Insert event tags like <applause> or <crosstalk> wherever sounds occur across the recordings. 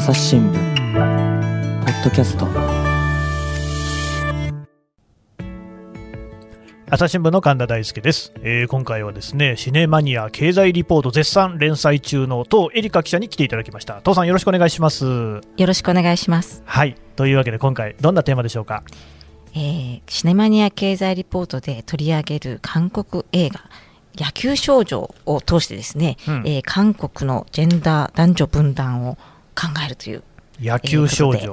朝日新聞ポッドキャスト。朝日新聞の神田大輔です、えー今回はですねシネマニア経済リポート絶賛連載中の当エリカ記者に来ていただきました。当さんよろしくお願いします。よろしくお願いします。はい。というわけで今回どんなテーマでしょうか？えーシネマニア経済リポートで取り上げる韓国映画野球少女を通してですね、うん。えー韓国のジェンダー男女分断を考えるという。野球少女、えー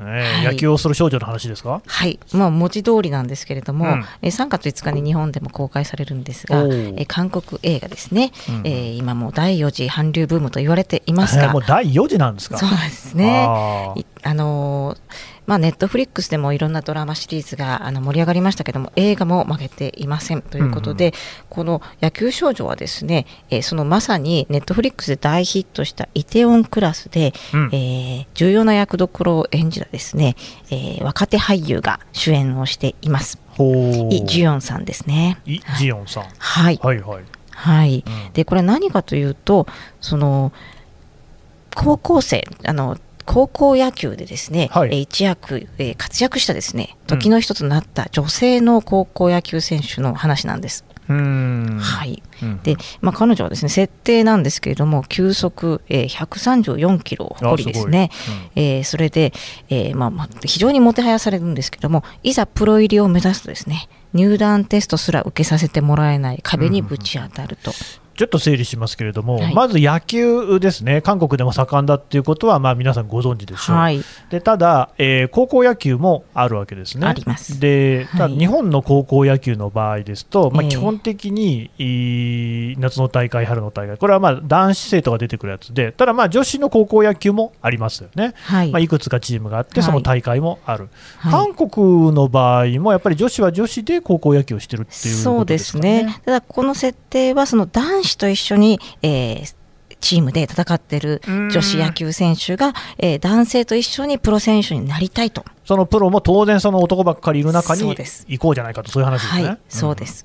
はい。野球をする少女の話ですか？はい、まあ、文字通りなんですけれども、うん。えー3月5日に日本でも公開されるんですが、おえーー韓国映画ですね、うん。えー今もう第4次韓流ブームと言われていますが、えーもう第4次なんですか？そうですね。あのーまあ、ネットフリックスでもいろんなドラマシリーズがあの盛り上がりましたけども映画も負けていませんということで、この野球少女はですね、えーそのまさにネットフリックスで大ヒットしたイテオンクラスで、うん。えー重要な役どころを演じたですね、えー若手俳優が主演をしています。イ・ジュヨンさんですね。イジヨンさん。はい。はいはい、はい。うん。でこれ何かというとその高校生あの高校野球でですね、はい。えー一躍、えー活躍したですね時の人となった女性の高校野球選手の話なんです。うーん。はい、うん。で、まあ、彼女はですね設定なんですけれども球速、えー134キロを誇りですね。あすうん。えーそれで、えーまあまあ、非常にもてはやされるんですけどもいざプロ入りを目指すとですね入団テストすら受けさせてもらえない壁にぶち当たると。ちょっと整理しますけれども、はい。まず野球ですね、韓国でも盛んだっていうことは、まあ、皆さんご存知でしょう、はい。でただ、えー高校野球もあるわけですね。あります。でただはい日本の高校野球の場合ですと、まあ、ええ。基本的に、いい夏の大会、春の大会、これはまあ男子生徒が出てくるやつで、ただ、まあ女子の高校野球もありますよね。はい。まあ、いくつかチームがあって、はい。その大会もある、はい。韓国の場合もやっぱり女子は女子で高校野球をしてるっていうそうでことですかすねね。ただこの設定はその男子と一緒に、えーチームで戦ってる女子野球選手が、えー男性と一緒にプロ選手になりたいと。そのプロも当然その男ばっかりいる中に行こうじゃないかとそういう話ですね。はい、そうです。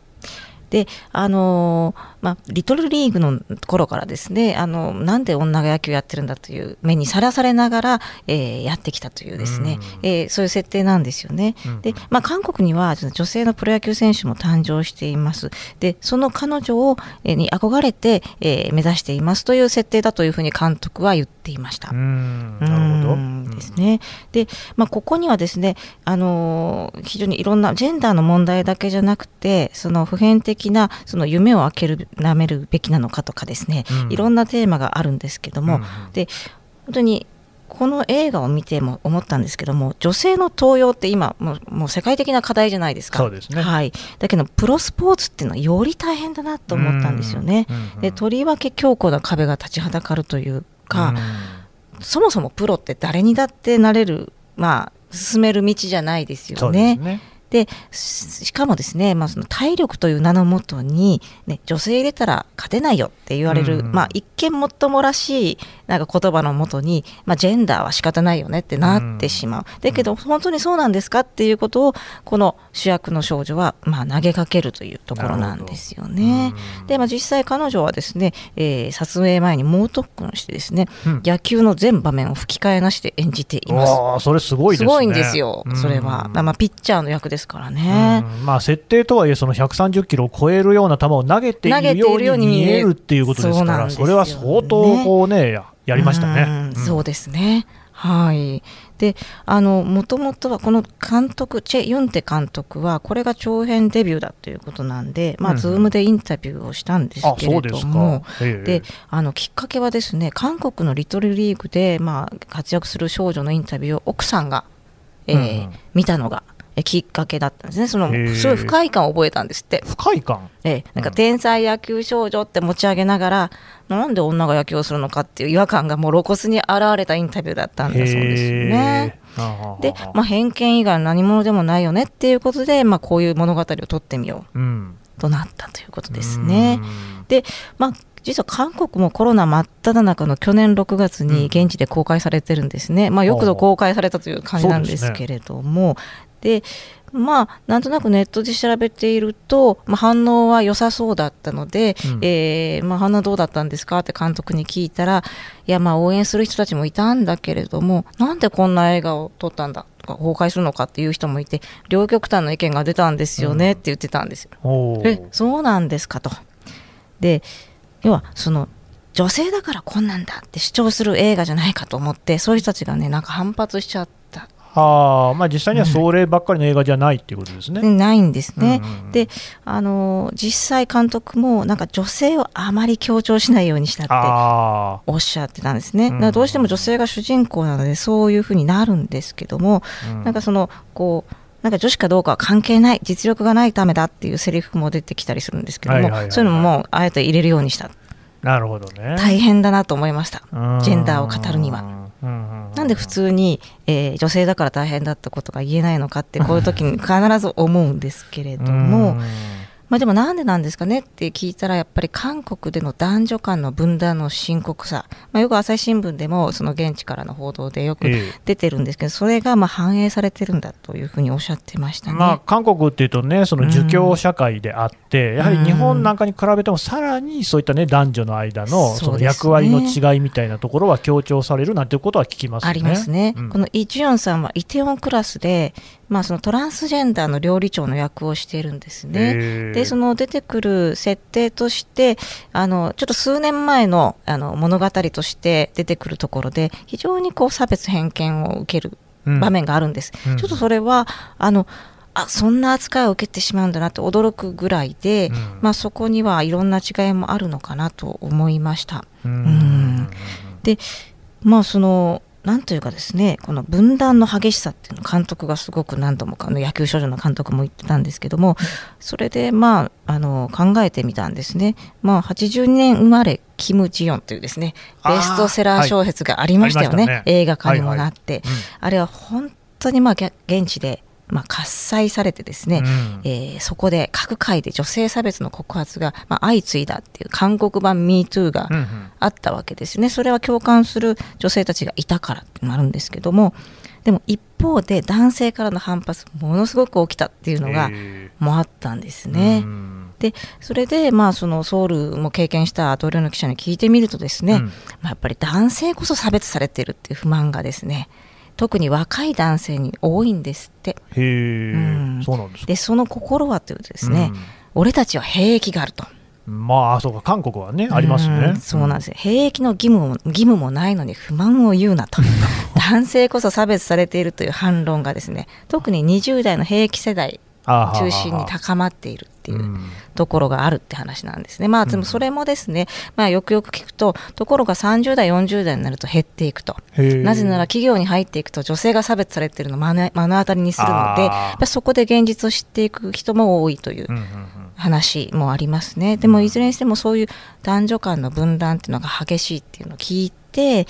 で、あのーまあ、リトルリーグの頃からですね、あのなんで女が野球やってるんだという目にさらされながら、えーやってきたというですね、うんえーそういう設定なんですよね。うんで、まあ、韓国には女性のプロ野球選手も誕生しています。で、その彼女を、えーに憧れて、えー目指していますという設定だというふうに監督は言っていました。うんうんなるほど。うんですね。で、まあ、ここにはですね、あのー非常にいろんなジェンダーの問題だけじゃなくて、その普遍的なその夢を開けるなめるべきなのかとかですね、うん。いろんなテーマがあるんですけども、うんで本当にこの映画を見ても思ったんですけども女性の登用って今もうもう世界的な課題じゃないですか。そうですね。はい、だけどプロスポーツっていうのはより大変だなと思ったんですよね。うんうんでとりわけ強固な壁が立ちはだかるというか、そもそもプロって誰にだってなれる、まあ、進める道じゃないですよね。うですね。でししかもですね、まあ、その体力という名のもとに、ね、女性入れたら勝てないよって言われる、うんまあ、一見もっともらしいなんか言葉のもとに、まあ、ジェンダーは仕方ないよねってなってしまう、だけど本当にそうなんですかっていうことをこの主役の少女は、まあ、投げかけるというところなんですよね。うんで、まあ、実際彼女はですね、えー撮影前に猛特訓してですね、うん野球の全場面を吹き替えなしで演じています。わあそれすごいですね。すごいんですよ、それは。うんまあ、ピッチャーの役ですからね。うん。まあ、設定とはいえ、その130キロを超えるような球を投げているよううに見える。っていうことですから、そうなんですよそれは相当こうね、ややりましたね。うん。そうですね。はい。で、あの、もともとはこの監督、チェ・ユンテ監督は、これが長編デビューだということなんで、まあ、うん。ズームでインタビューをしたんですあけれどもであのきっかけはですね韓国のリトルリーグで、まあ、活躍する少女のインタビューを奥さんが、えーうんうん。見たのがえきっかけだったんですね。そのすごい不快感を覚えたんですって。不快感？ええ。なんかうん天才野球少女って持ち上げながら、なんで女が野球をするのかっていう違和感がもう露骨に現れたインタビューだったんだそうですよね。で、まあ、偏見以外の何者でもないよねっていうことで、まあ、こういう物語を撮ってみよう。ん。うとなったということですね。うん。で、まあ、実は韓国もコロナ真っ只中の去年6月に現地で公開されてるんですね、まあ、よくぞ公開されたという感じなんですけれども、でまあ、なんとなくネットで調べていると、まあ、反応は良さそうだったので、うん、えー、まあ、反応どうだったんですかって監督に聞いたら、いや、まあ、応援する人たちもいたんだけれども、なんでこんな映画を撮ったんだとか、崩壊するのかっていう人もいて、両極端の意見が出たんですよねって言ってたんですよ。うん、え、そうなんですかと。で、要は、その、女性だからこんなんだって主張する映画じゃないかと思って、そういう人たちがね、なんか反発しちゃって。あまあ、実際にはそればっかりの映画じゃないっていうことですね。うん、ないんですね。うんうん、であの実際監督もなんか女性をあまり強調しないようにしたっておっしゃってたんですね。どうしても女性が主人公なのでそういうふうになるんですけども、うん、なんかそのこうなんか女子かどうかは関係ない実力がないためだっていうセリフも出てきたりするんですけども、そういうのももうあえて入れるようにした。なるほどね。大変だなと思いました。ジェンダーを語るには。なんで普通に、えー、女性だから大変だったことが言えないのかってこういう時に必ず思うんですけれどもまあ、でもなんでなんですかねって聞いたらやっぱり韓国での男女間の分断の深刻さ、まあ、よく朝日新聞でもその現地からの報道でよく出てるんですけど、それがまあ反映されてるんだというふうにおっしゃってましたね、まあ、韓国っていうとねその儒教社会であって、うん、やはり日本なんかに比べてもさらにそういったね男女の間のその役割の違いみたいなところは強調されるなんていうことは聞きます、ね、ありますね、うん、このイ・ジュヨンさんはイテウォンクラスでまあ、そのトランスジェンダーの料理長の役をしているんですね。でその出てくる設定としてあのちょっと数年前のあの物語として出てくるところで非常にこう差別偏見を受ける場面があるんです。うん、ちょっとそれはあのあそんな扱いを受けてしまうんだなって驚くぐらいで、うん、まあ、そこにはいろんな違いもあるのかなと思いました。うん、でまあそのなんというかですねこの分断の激しさっていうの監督がすごく何度もあの野球少女の監督も言ってたんですけどもそれでまああの考えてみたんですね、まあ、82年生まれキム・ジヨンというですねベストセラー小説がありましたよね。はい。ね、映画化にもなって、はいはい。うん、あれは本当にまあ現地でまあ、喝采されてですね、うん、えー、そこで各界で女性差別の告発が、まあ、相次いだっていう韓国版 MeToo があったわけですね、それは共感する女性たちがいたからってなるんですけどもでも一方で男性からの反発ものすごく起きたっていうのがもあったんですね。でそれで、まあ、そのソウルも経験した同僚の記者に聞いてみるとですね、うん、まあ、やっぱり男性こそ差別されてるっていう不満がですね特に若い男性に多いんですって。へえ、うん、そうなんですでその心はというとですね、うん、俺たちは兵役があると。まあそうか韓国はねありますね、そうなんですよ。兵役の義務も義務もないのに不満を言うなと。<laughs> 男性こそ差別されているという反論がですね特に20代の兵役世代中心に高まっているっていうところがあるって話なんですね。まあでもそれもですね、まあよくよく聞くとところが30代40代になると減っていくと。なぜなら企業に入っていくと女性が差別されているのを目の当たりにするのでやっぱそこで現実を知っていく人も多いという話もありますね。でもいずれにしてもそういう男女間の分断っていうのが激しいっていうのを聞いて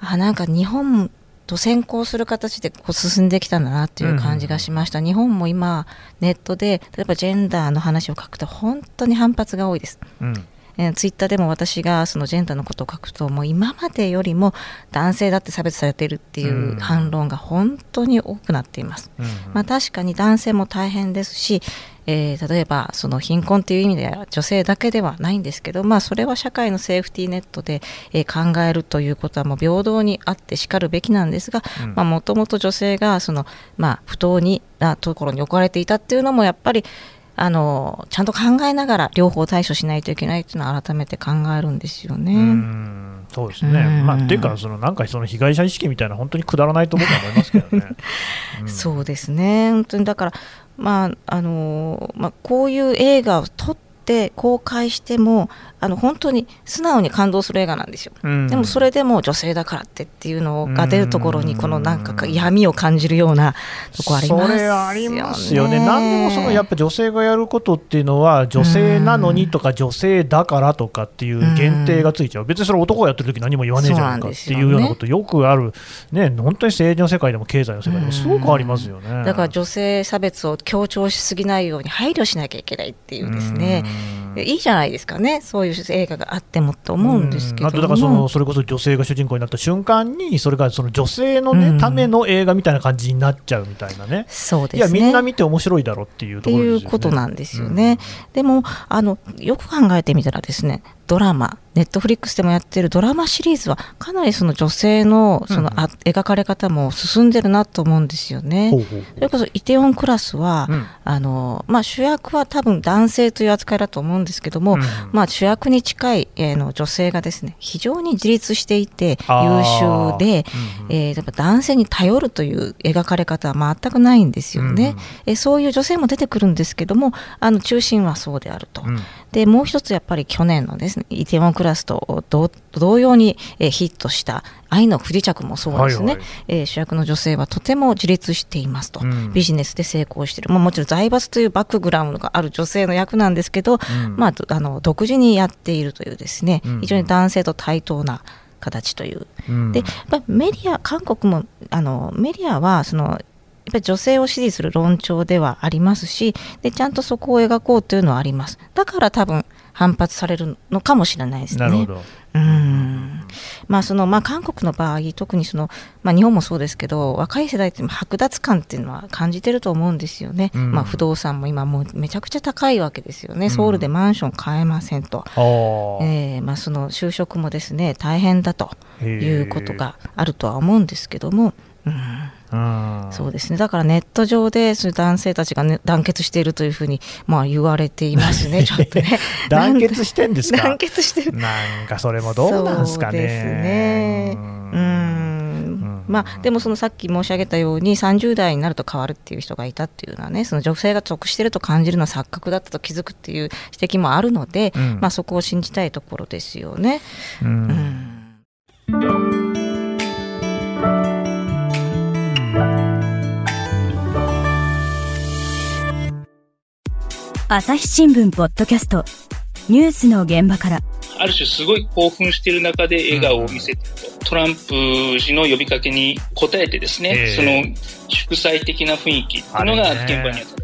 あなんか日本と先行する形でこう進んできたんだなっていう感じがしました、うん、日本も今ネットで例えばジェンダーの話を書くと本当に反発が多いです、うんえツイッターでも私がそのジェンダーのことを書くともう今までよりも男性だって差別されているっていう反論が本当に多くなっています、うんまあ、確かに男性も大変ですしえー、例えばその貧困という意味では女性だけではないんですけど、まあ、それは社会のセーフティーネットで、えー、考えるということはもう平等にあってしかるべきなんですがもともと女性がその、まあ、不当になところに置かれていたっていうのもやっぱりあのちゃんと考えながら両方対処しないといけないというのは改めて考えるんですよね。そうですね、まあ、ていうかその、なんかその被害者意識みたいな、本当にくだらないと僕は思いますけどね。<laughs> うん、そうですね。本当にだからまああのまあ、こういう映画を撮って公開してもあの本当に素直に感動する映画なんですよ、うん、でもそれでも女性だからってっていうのが出るところにこのなんか闇を感じるようなとこありますよね。それありますよね。何でもそのやっぱ女性がやることっていうのは女性なのにとか女性だからとかっていう限定がついちゃう。別にそれ男がやってる時何も言わねえじゃんかっていうようなことよくある。ね本当に政治の世界でも経済の世界でもすごくありますよね。だから女性差別を強調しすぎないように配慮しなきゃいけないっていうですねいいじゃないですかね。そういう映画があってもと思うんですけどあとだからそのそれこそ女性が主人公になった瞬間にそれがその女性の、ねための映画みたいな感じになっちゃうみたいなね。そうですね。いやみんな見て面白いだろうっていうところ、ね、いうことなんですよね、でもあのよく考えてみたらですねドラマネットフリックスでもやってるドラマシリーズはかなりその女性のその、うん、描かれ方も進んでるなと思うんですよね。それこそイテオンクラスは、うん、あのまあ、主役は多分男性という扱いだと思うんですけども、うん、まあ、主役に近い、えー、の女性がですね非常に自立していて優秀で、うん、えー、やっぱ男性に頼るという描かれ方は全くないんですよね。えそういう女性も出てくるんですけどもあの中心はそうであると。でもう一つやっぱり去年のですねイテウォンクラスと同様に、えー、ヒットした愛の不時着もそうですね、はいはい、えー、主役の女性はとても自立していますと、うん、ビジネスで成功している、まあ、もちろん財閥というバックグラウンドがある女性の役なんですけど、うん、まあ、あの独自にやっているというですね、非常に男性と対等な形という、うん、でメディア韓国もあのメディアはそのっぱり女性を支持する論調ではありますしでちゃんとそこを描こうというのはあります。だから多分反発されるのかもしれないですね。なるほど。うん。まあそのまあ、韓国の場合、特にその、まあ、日本もそうですけど、若い世代って剥奪感っていうのは感じてると思うんですよね、うん、まあ、不動産も今、もうめちゃくちゃ高いわけですよね、ソウルでマンション買えませんと、うん、えー、まあ、その就職もですね大変だということがあるとは思うんですけども。うんそうですね。だからネット上でそういう男性たちが、ね、団結しているというふうに、まあ、言われていますね、<laughs> ちょっとね。<laughs> 団結してんですか？団結してる。なんかそれもどうなんですかね。そうですね。うん。まあ、でもそのさっき申し上げたように30代になると変わるっていう人がいたっていうのはねその女性が得してると感じるのは錯覚だったと気づくっていう指摘もあるので、うん、まあ、そこを信じたいところですよね。うん、うん朝日新聞ポッドキャストニュースの現場からある種すごい興奮している中で笑顔を見せてると、トランプ氏の呼びかけに応えてですね、えー、その祝祭的な雰囲気っていうのが現場にあった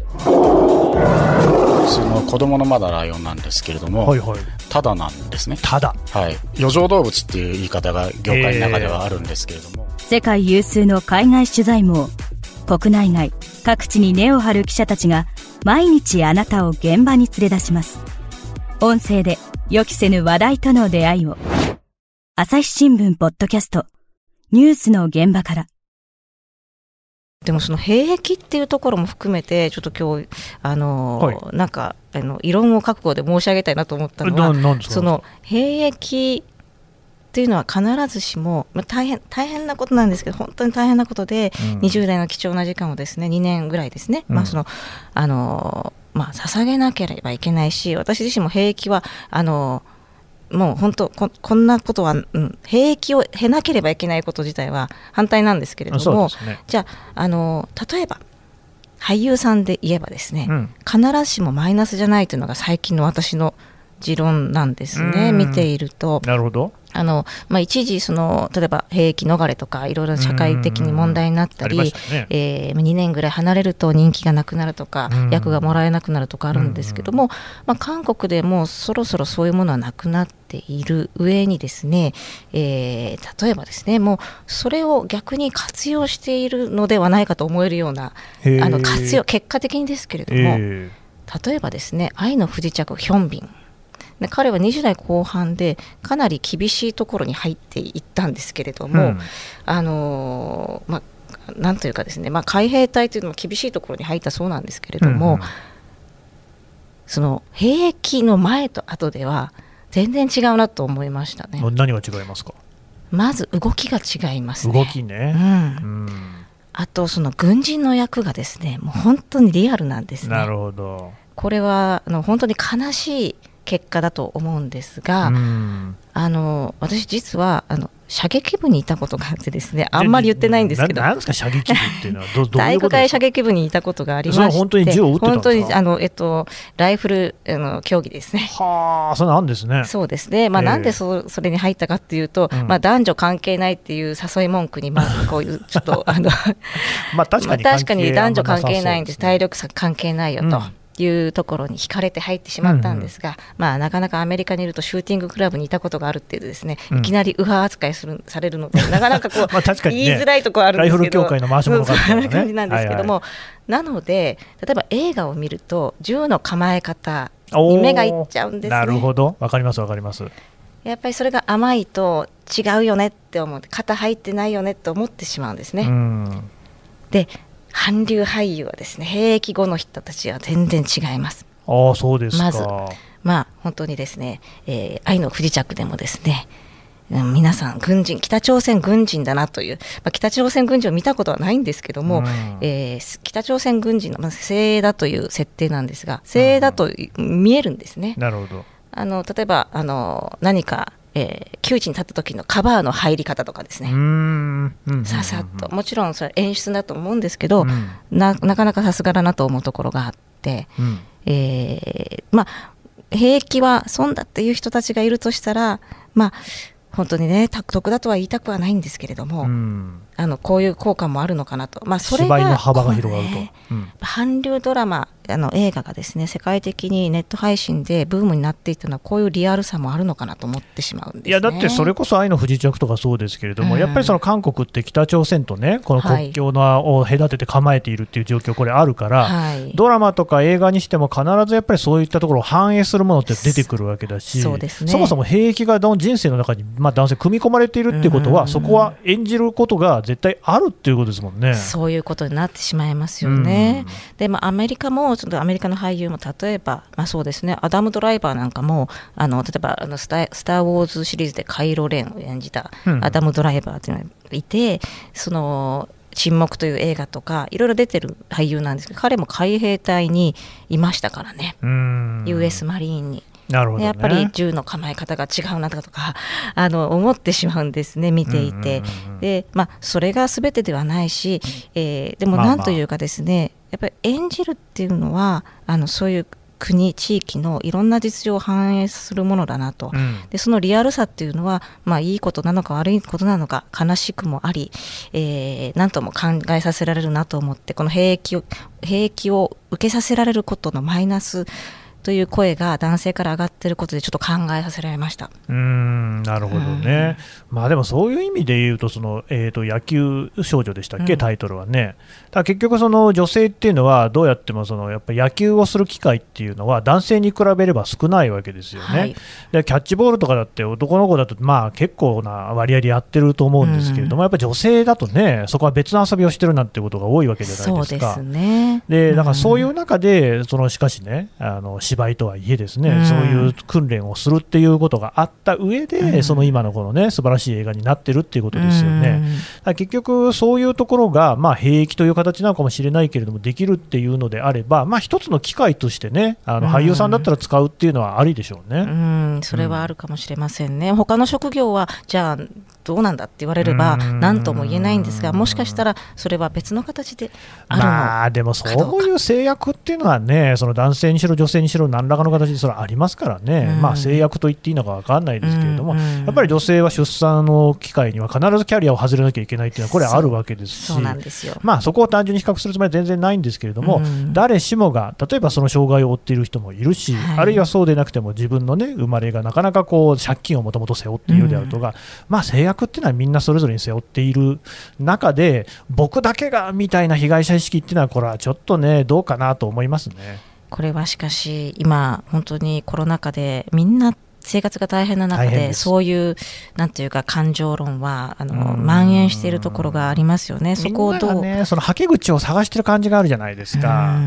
その子供のまだライオンなんですけれども、はいはい、ただなんですね。ただ。はい。余剰動物っていう言い方が業界の中ではあるんですけれども。えー、世界有数の海外取材網、国内外、各地に根を張る記者たちが毎日あなたを現場に連れ出します。音声で予期せぬ話題との出会いを。朝日新聞ポッドキャストニュースの現場から。でもその兵役っていうところも含めて、ちょっと今日あの、はい、なんかあの異論を覚悟で申し上げたいなと思ったのは、その兵役っていうのは必ずしも、まあ、大変大変なことなんですけど本当に大変なことで、うん、20代の貴重な時間をですね2年ぐらいですね、うん、まあそのあのまあ捧げなければいけないし私自身も兵役はあのもう本当ここんなことは、うん、兵役を経なければいけないこと自体は反対なんですけれども、ね、じゃああの例えば俳優さんで言えばですね、うん、必ずしもマイナスじゃないというのが最近の私の持論なんですね、見ていると。なるほどあのまあ、一時その、例えば兵役逃れとか、いろいろ社会的に問題になったり、ね。えー、2年ぐらい離れると人気がなくなるとか、役がもらえなくなるとかあるんですけども、まあ、韓国でもそろそろそういうものはなくなっている上にですね、えー、例えばですね、もうそれを逆に活用しているのではないかと思えるような、あの活用、結果的にですけれども、例えばですね、愛の不時着、ヒョンビン。で彼は20代後半でかなり厳しいところに入っていったんですけれども、うん、あのまあ、なんというかですね、まあ、海兵隊というのも厳しいところに入ったそうなんですけれども、うんうん、その兵役の前と後では全然違うなと思いましたね。何が違いますか？まず動きが違いますね。動きね、うん、うん。あとその軍人の役がですねもう本当にリアルなんですね。なるほど。これはあの本当に悲しい結果だと思うんですが、あの私実はあの射撃部にいたことがあってですねあんまり言ってないんですけど。何ですか射撃部っていうのは？ど体育会射撃部にいたことがありまして。本当に銃を撃って本当にあの、えっと、ライフルあの競技ですね。はあそうなんですね。そうですね、まあ、なんでそそれに入ったかっていうと、まあ、男女関係ないっていう誘い文句にまあ <laughs> こういうちょっとあのまあ確かに確かに男女関係ないんです。体力差関係ないよと。いうところに惹かれて入ってしまったんですが、うんうん、まあ、なかなかアメリカにいるとシューティングクラブにいたことがあるっていうですね、うん、いきなり右派扱いするされるので、<laughs> なかなかこうまあ確かに、ね、言いづらいところあるんですけど、ライフル協会の回し物がある、ね、感じなんですけども、はいはい、なので、例えば映画を見ると、銃の構え方に目がいっちゃうんです、ね、なるほど、わかります、わかります。やっぱりそれが甘いと違うよねって思って肩入ってないよねって思ってしまうんですね。で韓流俳優はですね兵役後の人たちは全然違います。ああそうですまずまあ本当にですね、えー、愛の不時着でもですね皆さん軍人北朝鮮軍人だなという、まあ、北朝鮮軍人を見たことはないんですけども、うん、えー、北朝鮮軍人の、まあ、精鋭だという設定なんですが精鋭だと見えるんですね。なるほどあの例えばあの何かえー、窮地に立った時のカバーの入り方とかですね、ささっと、もちろんそれ演出だと思うんですけど、うん、ななかなかさすがだなと思うところがあって、うん、えー、まあ、兵役は損だっていう人たちがいるとしたら、まあ、本当にね、得だとは言いたくはないんですけれども、うん、あのこういう効果もあるのかなと、まあ、それがの幅が広がると、ねうん、韓流ドラマあの映画がですね世界的にネット配信でブームになっていったのはこういうリアルさもあるのかなと思ってしまうんです、ね、いやだってそれこそ愛の不時着とかそうですけれども、うん、やっぱりその韓国って北朝鮮とねこの国境のを隔てて構えているっていう状況これあるから、はい、ドラマとか映画にしても必ずやっぱりそういったところを反映するものって出てくるわけだしそうです、ね、そもそも兵役が人生の中に、まあ、男性組み込まれているっていうことは、うん、そこは演じることが絶対あるっていうことですもんね。そういうことになってしまいますよね。で、まあ、アメリカも、ちょっとアメリカの俳優も、例えば、まあ、そうですね、アダム・ドライバーなんかも、あの例えばあのスタ、スター・ウォーズシリーズでカイロ・レンを演じたアダム・ドライバーっていうのがいて、その、沈黙という映画とかいろいろ出てる俳優なんですけど彼も海兵隊にいましたからね US マリーンに。なるほど、ね、やっぱり銃の構え方が違うなとかあの思ってしまうんですね見ていて、でまあ、それが全てではないし、えー、でもなんというかですね、まあまあ、やっぱり演じるっていうのはあのそういう国地域のいろんな実情を反映するものだなと、うん、でそのリアルさっていうのは、まあ、いいことなのか悪いことなのか悲しくもあり、えー、何とも考えさせられるなと思ってこの兵役を兵役を受けさせられることのマイナスという声が男性から上がっていることでちょっと考えさせられました。うんなるほどね、まあでもそういう意味で言うとその、えーと、野球少女でしたっけ、タイトルはね、だ結局、その女性っていうのはどうやってもそのやっぱ野球をする機会っていうのは男性に比べれば少ないわけですよね、はい、でキャッチボールとかだって男の子だとまあ結構な割合でやってると思うんですけれども、やっぱり女性だとねそこは別の遊びをしてるなんてことが多いわけじゃないですか。そうですね。でだからそういう中でそのしかしねあの芝居とはいえですね、うん、そういう訓練をするっていうことがあった上で、うん、その今のこのね素晴らしい映画になってるっていうことですよね。うん、結局そういうところがまあ兵役という形なのかもしれないけれどもできるっていうのであれば、まあ一つの機会としてねあの俳優さんだったら使うっていうのはありでしょうね。うんそれはあるかもしれませんね。他の職業はじゃあどうなんだって言われれば何とも言えないんですがもしかしたらそれは別の形であるのまあでもそういう制約っていうのはねその男性にしろ女性にしろ何らかの形でそれありますからね、まあ制約と言っていいのか分かんないですけれども、やっぱり女性は出産の機会には必ずキャリアを外れなきゃいけないっていうのはこれあるわけですし。まあそこを単純に比較するつもりは全然ないんですけれども、誰しもが例えばその障害を負っている人もいるし、はい、あるいはそうでなくても自分のね生まれがなかなかこう借金をもともと背負っているであるとか、まあ制約っていうのはみんなそれぞれに背負っている中で僕だけがみたいな被害者意識っていうのはこれはちょっとねどうかなと思いますね。これはしかし今本当にコロナ禍でみんな生活が大変な中でそういうなんていうか感情論はあの蔓延しているところがありますよね。そこをどう、ね、そのはけ口を探してる感じがあるじゃないですか。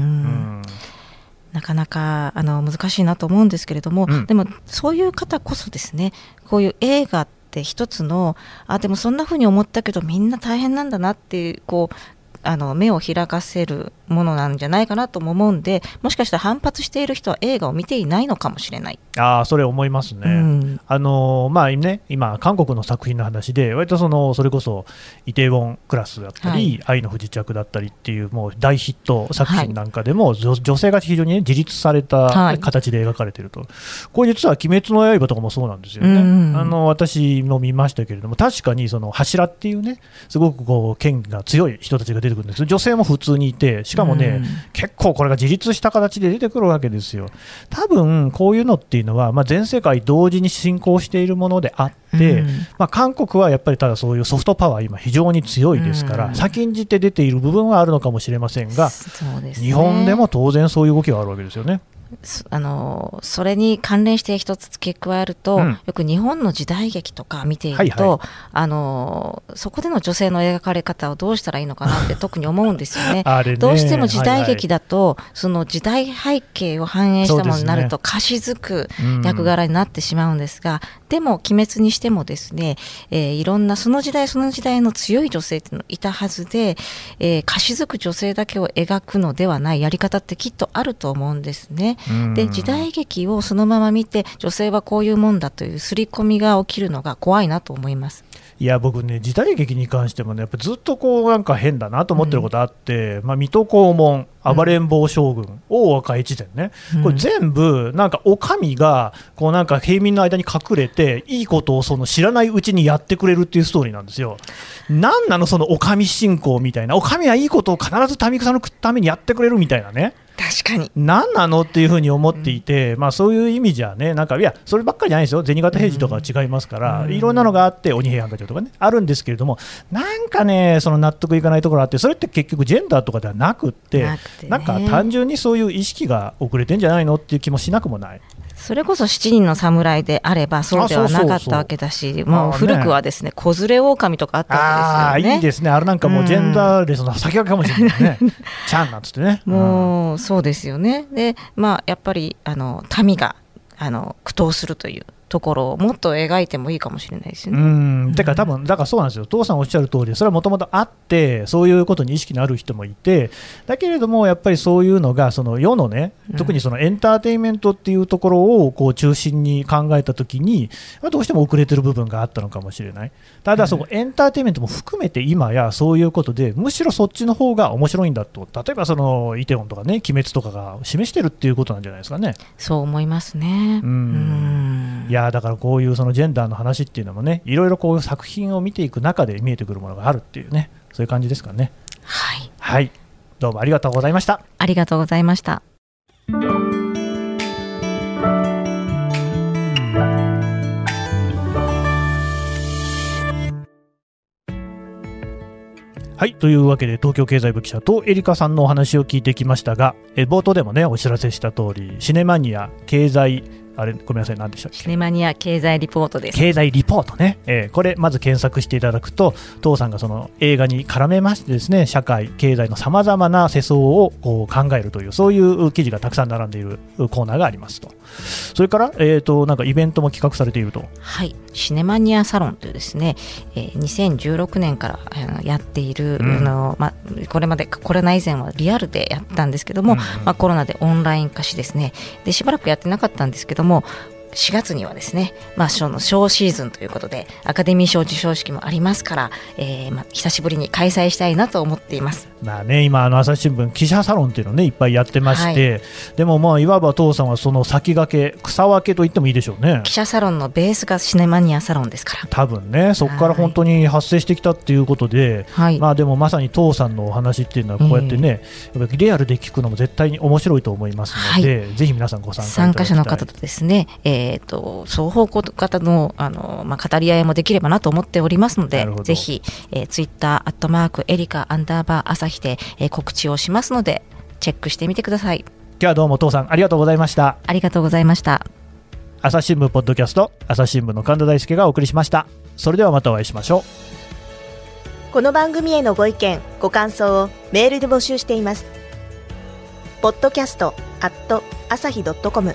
なかなかあの難しいなと思うんですけれども、うん、でもそういう方こそですねこういう映画って一つのあでもそんな風に思ったけどみんな大変なんだなっていうこうあの目を開かせるものなんじゃないかなとも思うんでもしかしたら反発している人は映画を見ていないのかもしれない。あそれ思いますね、うん、あのまあね、今、韓国の作品の話で割とそのそれこそイテウォンクラスだったり、はい、愛の不時着だったりっていうもう大ヒット作品なんかでも、はい、女性が非常に、ね、自立された形で描かれていると、はい、これ実は「鬼滅の刃」とかもそうなんですよね、うん、あの私も見ましたけれども確かにその柱っていうねすごくこう剣が強い人たちが出てくるんです。女性も普通にいてしかかもね、結構これが自立した形で出てくるわけですよ。多分こういうのっていうのは、まあ、全世界同時に進行しているものであって、まあ、韓国はやっぱりただそういうソフトパワー、今、非常に強いですから、先んじて出ている部分はあるのかもしれませんが、ね、日本でも当然そういう動きはあるわけですよね。あのそれに関連して一つ付け加えると、うん、よく日本の時代劇とか見ていると、はいはい、あのそこでの女性の描かれ方をどうしたらいいのかなって <laughs> 特に思うんですよね。ね。どうしても時代劇だと、はいはい、その時代背景を反映したものになると、ね、歌詞づく役柄になってしまうんですが、うん、でも鬼滅にしてもですね、えー、いろんなその時代その時代の強い女性っていうのいたはずで、えー、歌詞づく女性だけを描くのではないやり方ってきっとあると思うんですね。で時代劇をそのまま見て女性はこういうもんだという刷り込みが起きるのが怖いなと思います。いや僕ね時代劇に関してもねやっぱずっとこうなんか変だなと思ってることあって、うん、まあ、水戸黄門暴れん坊将軍、うん、大岡越前ね、これ全部なんかお上がこうなんか平民の間に隠れていいことをその知らないうちにやってくれるっていうストーリーなんですよ。なんなのそのお上信仰みたいなお上はいいことを必ず民草のためにやってくれるみたいなね。確かに。何なのっていうふうに思っていて、うん、まあ、そういう意味じゃね、なんかいや、そればっかりじゃないですよ、銭形平次とかは違いますから、うん、いろんなのがあって、鬼平犯科帳とかね、あるんですけれども、なんかね、その納得いかないところあって、それって結局、ジェンダーとかではなくって、なんか単純にそういう意識が遅れてんじゃないのっていう気もしなくもない。それこそ七人の侍であればそうではなかったわけだし、もう古くはですね、子連れ狼とかあったわけですよね。いいですね、あれなんかもうジェンダーレスの先駆けかもしれないね。ちゃんなんつってね。もう、そうですよね。で、まあやっぱりあの民があの苦闘するというところをもっと描いてもいいかもしれないですね。うん。だから多分だからそうなんですよ、父さんおっしゃる通り、それはもともとあって、そういうことに意識のある人もいて、だけれども、やっぱりそういうのが、その世のね、特にそのエンターテインメントっていうところをこう中心に考えたときに、どうしても遅れてる部分があったのかもしれない、ただ、そこエンターテインメントも含めて、今やそういうことで、むしろそっちの方が面白いんだと、例えばそのイテウォンとかね、鬼滅とかが示してるっていうことなんじゃないですかね。そう思いますね。うん。いやだからこういうそのジェンダーの話っていうのもねいろいろこういう作品を見ていく中で見えてくるものがあるっていうねそういう感じですかね。はい、はい、どうもありがとうございました。ありがとうございました。はい。というわけで東京経済部記者とエリカさんのお話を聞いてきましたがえ冒頭でもねお知らせした通りシネマニア経済あれごめんなさい何でしたっけ？シネマニア経済リポートです。経済リポートね、えー、これまず検索していただくと父さんがその映画に絡めましてですね社会経済のさまざまな世相をこう考えるというそういう記事がたくさん並んでいるコーナーがありますと。それから、えーと、なんかイベントも企画されていると。はいシネマニアサロンというですね、えー、2016年からやっている、うん、あのまあ、これまでコロナ以前はリアルでやったんですけども、うん、まあ、コロナでオンライン化しですね。でしばらくやってなかったんですけども4月にはですね、まあ、賞の賞シーズンということでアカデミー賞授賞式もありますから、えーまあ、久しぶりに開催したいなと思っています。まあね、今、あの朝日新聞記者サロンっていうのを、ね、いっぱいやってまして、はい、でも、まあ、いわば父さんはその先駆け草分けと言ってもいいでしょうね。記者サロンのベースがシネマニアサロンですから。多分ねそこから本当に発生してきたっていうことで、はい、まあ、でもまさに父さんのお話っていうのはこうやってね、えー、リアルで聞くのも絶対に面白いと思いますので、はい、ぜひ皆さんご参加参加者の方とですね、えーと、双方向方のあの、まあ、語り合いもできればなと思っておりますのでぜひ、えー、ツイッターアットマークエリカアンダーバー朝日で、えー、告知をしますのでチェックしてみてください。今日はどうも父さんありがとうございました。ありがとうございました。朝日新聞ポッドキャスト朝日新聞の神田大輔がお送りしました。それではまたお会いしましょう。この番組へのご意見ご感想をメールで募集しています。ポッドキャストアット朝日ドットコム